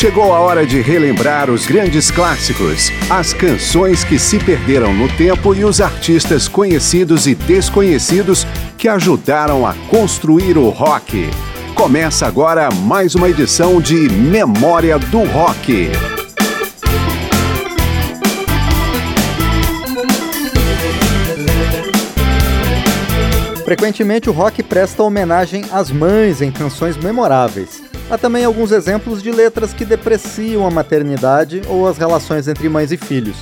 Chegou a hora de relembrar os grandes clássicos, as canções que se perderam no tempo e os artistas conhecidos e desconhecidos que ajudaram a construir o rock. Começa agora mais uma edição de Memória do Rock. Frequentemente o rock presta homenagem às mães em canções memoráveis. Há também alguns exemplos de letras que depreciam a maternidade ou as relações entre mães e filhos.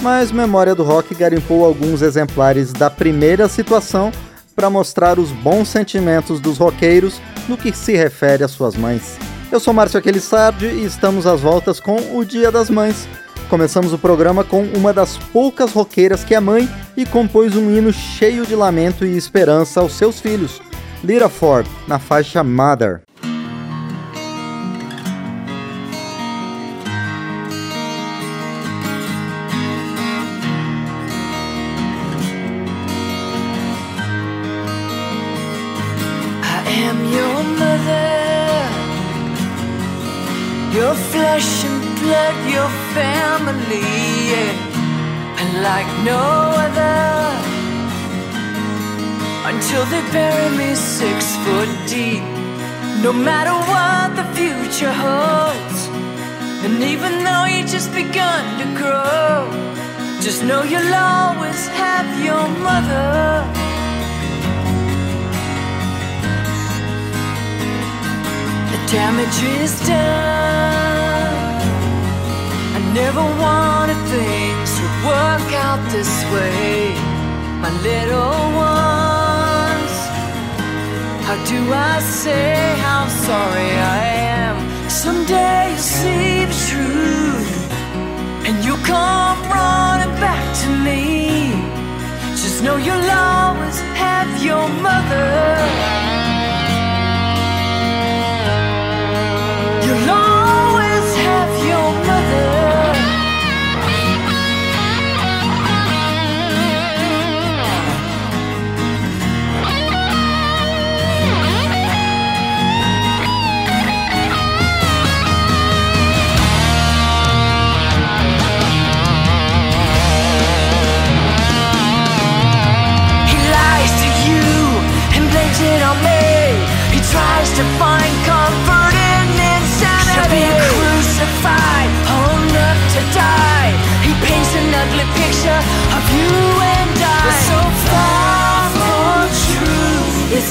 Mas Memória do Rock garimpou alguns exemplares da primeira situação para mostrar os bons sentimentos dos roqueiros no que se refere às suas mães. Eu sou Márcio Aquilissardi e estamos às voltas com o Dia das Mães. Começamos o programa com uma das poucas roqueiras que é mãe e compôs um hino cheio de lamento e esperança aos seus filhos, Lira Ford, na faixa Mother. Flesh and blood, your family, yeah. And like no other. Until they bury me six foot deep. No matter what the future holds. And even though you just begun to grow, just know you'll always have your mother. The damage is done. Never wanted things to work out this way, my little ones. How do I say how sorry I am? Someday you'll see the truth, and you'll come running back to me. Just know you'll always have your mother.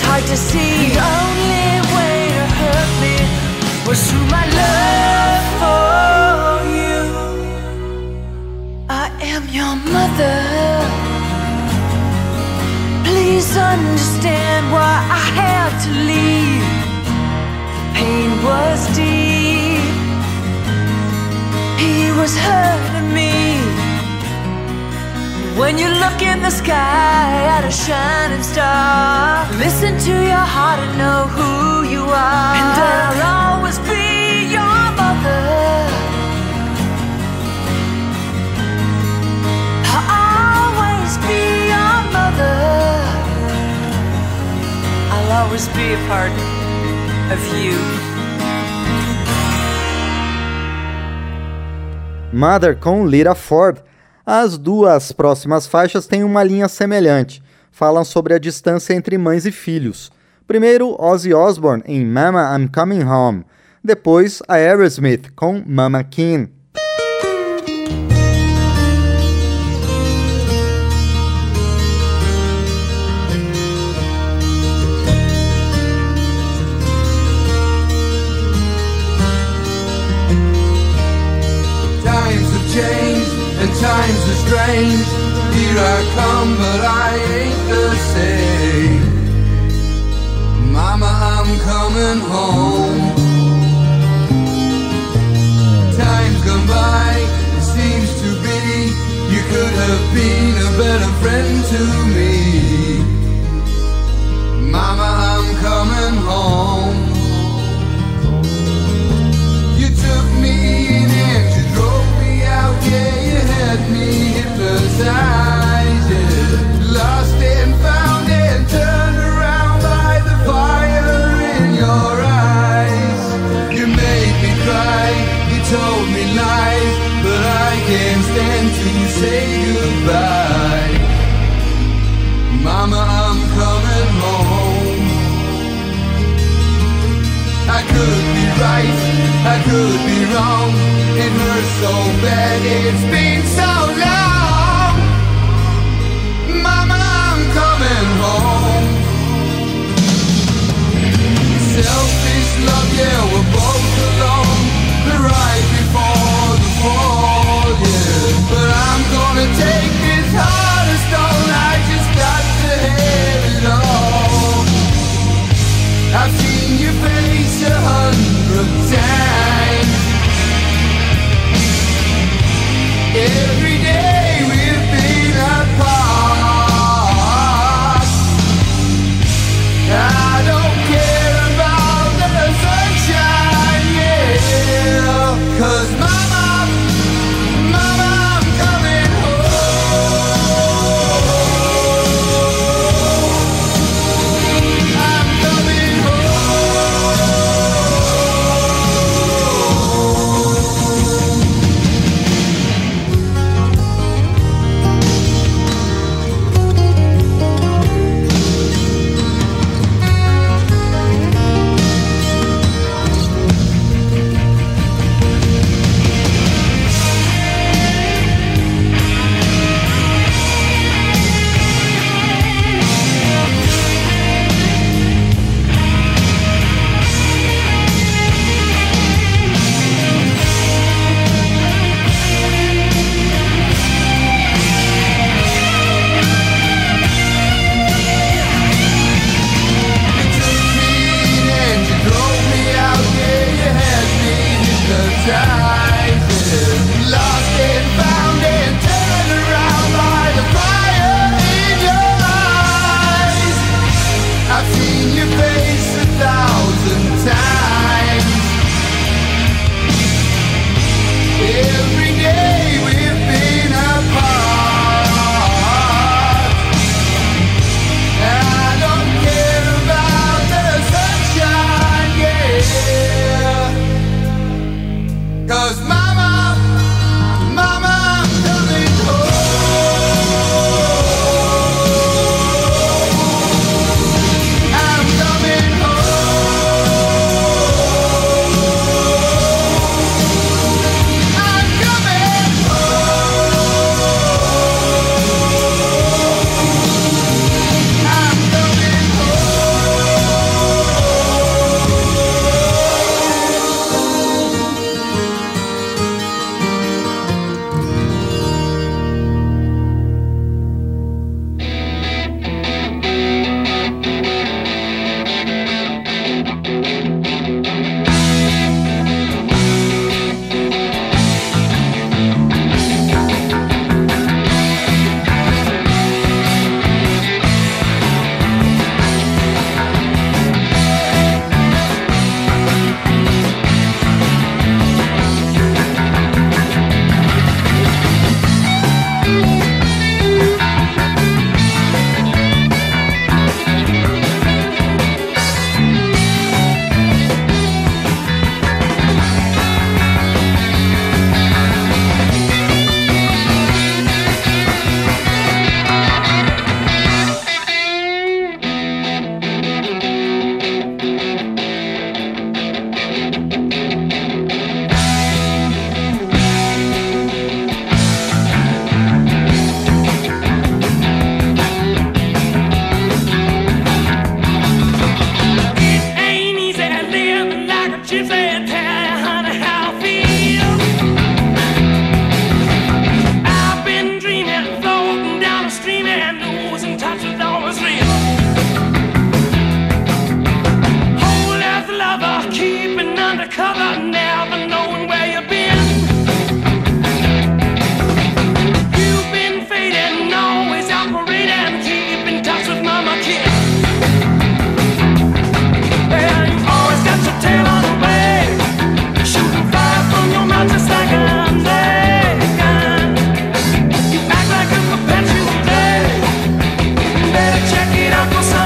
To see the only way to hurt me was through my love for you. I am your mother. Please understand why I had to leave. Pain was deep. He was hurting me. When you look in the sky at a shining star, listen to your heart and know who you are. And I'll always be your mother. I'll always be your mother. I'll always be a part of you. Mother com Lita Ford As duas próximas faixas têm uma linha semelhante, falam sobre a distância entre mães e filhos. Primeiro, Ozzy Osbourne em Mama I'm Coming Home, depois a Aerosmith com Mama King. But I ain't the same. Mama, I'm coming home. Time's gone by, it seems to be. You could have been a better friend to me. could be right, I could be wrong. It hurts so bad, it's been so long. Mama, I'm coming home. Selfish love, yeah, we're both alone. The right before the fall, yeah. But I'm gonna take.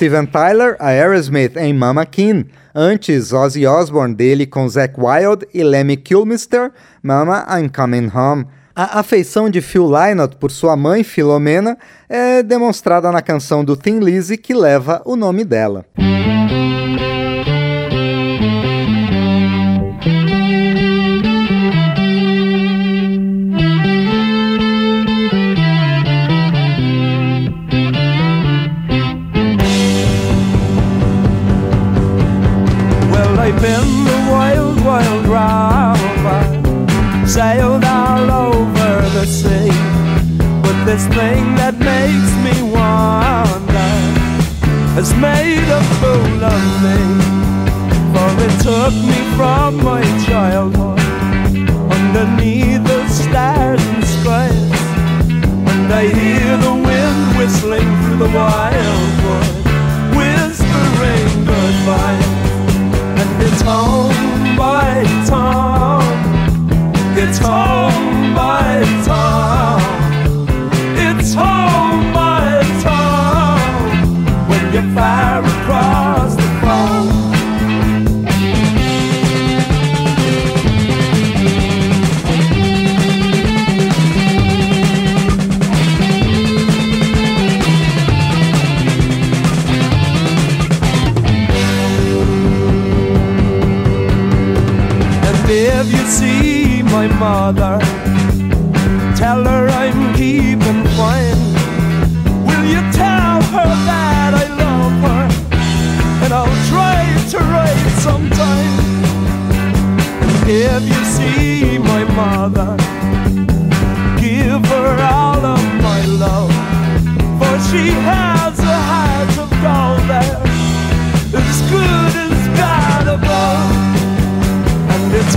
Steven Tyler a Aerosmith em Mama Kin. Antes, Ozzy Osbourne dele com Zack Wild e Lemmy Kilmister, Mama I'm Coming Home. A afeição de Phil Lynott por sua mãe, Filomena, é demonstrada na canção do Thin Lizzy que leva o nome dela. I've the wild, wild rover, sailed all over the sea. But this thing that makes me wonder has made a fool of me. For it took me from my childhood underneath the stars and skies. And I hear the wind whistling through the wildwood, whispering goodbye. By if you see my mother, tell her I'm keeping fine. Will you tell her that I love her? And I'll try to write sometime. If you see my mother, give her all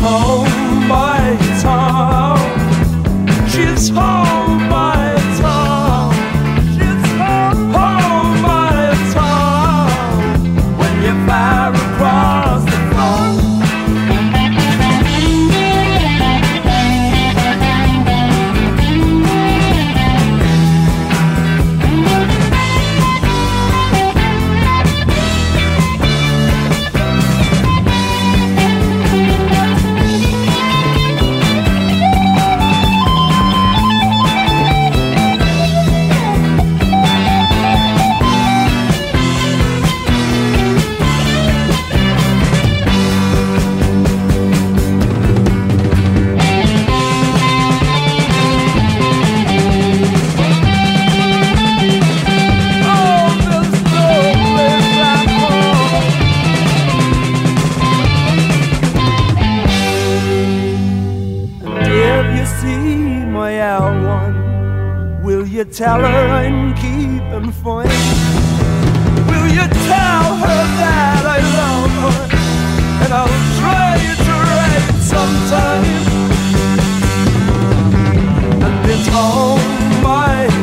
home by town, she's home. my L1. Will you tell her I'm keeping fine? Will you tell her that I love her? And I'll try to write sometime. And it's all mine.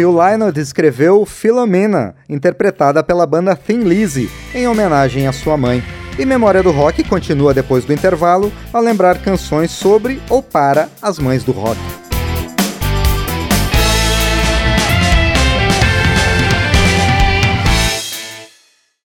Phil Lynott escreveu Philomena, interpretada pela banda Thin Lizzy, em homenagem à sua mãe. E Memória do Rock continua depois do intervalo a lembrar canções sobre ou para as mães do rock.